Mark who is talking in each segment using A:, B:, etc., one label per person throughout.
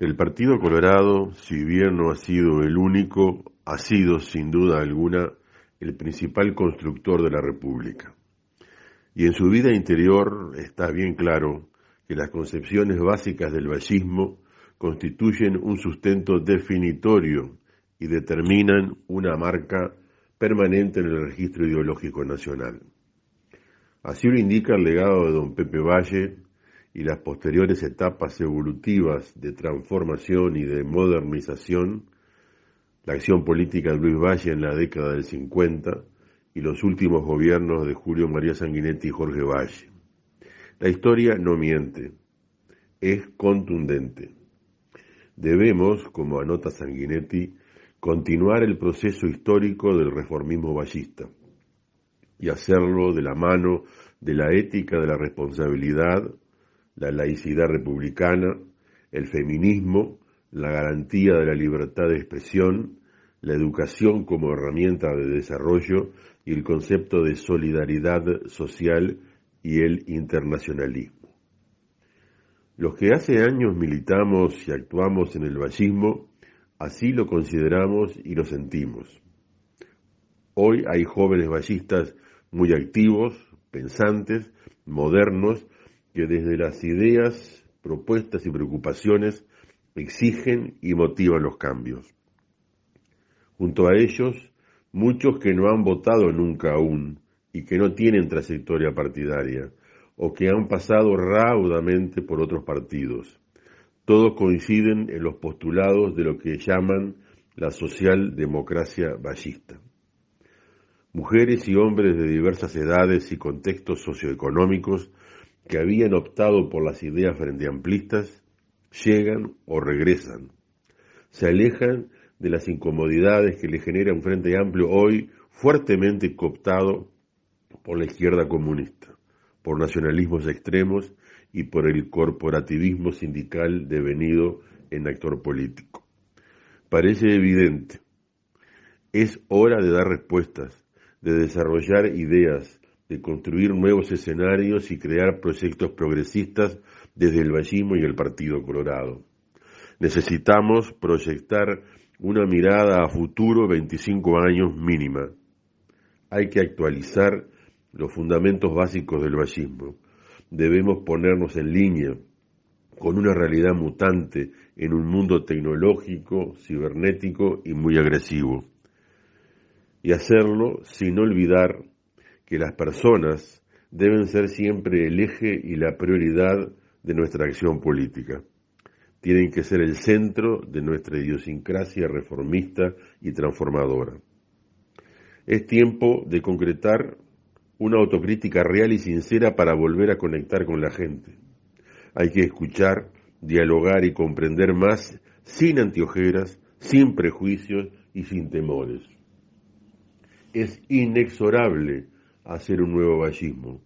A: El Partido Colorado, si bien no ha sido el único, ha sido sin duda alguna el principal constructor de la República. Y en su vida interior está bien claro que las concepciones básicas del vallismo constituyen un sustento definitorio y determinan una marca permanente en el registro ideológico nacional. Así lo indica el legado de don Pepe Valle y las posteriores etapas evolutivas de transformación y de modernización, la acción política de Luis Valle en la década del 50 y los últimos gobiernos de Julio María Sanguinetti y Jorge Valle. La historia no miente, es contundente. Debemos, como anota Sanguinetti, continuar el proceso histórico del reformismo vallista y hacerlo de la mano de la ética de la responsabilidad, la laicidad republicana, el feminismo, la garantía de la libertad de expresión, la educación como herramienta de desarrollo y el concepto de solidaridad social y el internacionalismo. Los que hace años militamos y actuamos en el vallismo, así lo consideramos y lo sentimos. Hoy hay jóvenes vallistas muy activos, pensantes, modernos, que desde las ideas, propuestas y preocupaciones exigen y motivan los cambios. Junto a ellos, muchos que no han votado nunca aún y que no tienen trayectoria partidaria o que han pasado raudamente por otros partidos. Todos coinciden en los postulados de lo que llaman la socialdemocracia ballista. Mujeres y hombres de diversas edades y contextos socioeconómicos que habían optado por las ideas frente amplistas llegan o regresan. Se alejan de las incomodidades que le genera un frente amplio hoy fuertemente cooptado por la izquierda comunista, por nacionalismos extremos y por el corporativismo sindical devenido en actor político. Parece evidente, es hora de dar respuestas, de desarrollar ideas, de construir nuevos escenarios y crear proyectos progresistas desde el vallismo y el Partido Colorado. Necesitamos proyectar una mirada a futuro 25 años mínima. Hay que actualizar los fundamentos básicos del vallismo. Debemos ponernos en línea con una realidad mutante en un mundo tecnológico, cibernético y muy agresivo. Y hacerlo sin olvidar que las personas deben ser siempre el eje y la prioridad de nuestra acción política. Tienen que ser el centro de nuestra idiosincrasia reformista y transformadora. Es tiempo de concretar una autocrítica real y sincera para volver a conectar con la gente. Hay que escuchar, dialogar y comprender más sin antiojeras, sin prejuicios y sin temores. Es inexorable hacer un nuevo vallismo,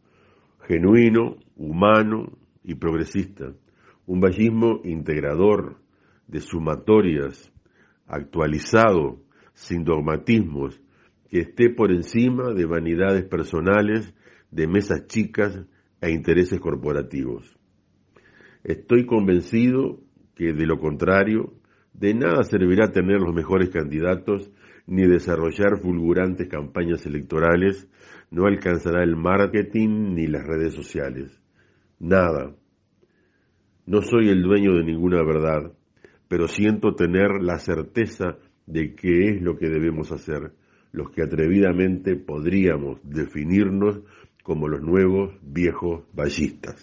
A: genuino, humano y progresista, un vallismo integrador, de sumatorias, actualizado, sin dogmatismos, que esté por encima de vanidades personales, de mesas chicas e intereses corporativos. Estoy convencido que de lo contrario, de nada servirá tener los mejores candidatos ni desarrollar fulgurantes campañas electorales, no alcanzará el marketing ni las redes sociales. Nada. No soy el dueño de ninguna verdad, pero siento tener la certeza de qué es lo que debemos hacer los que atrevidamente podríamos definirnos como los nuevos viejos ballistas.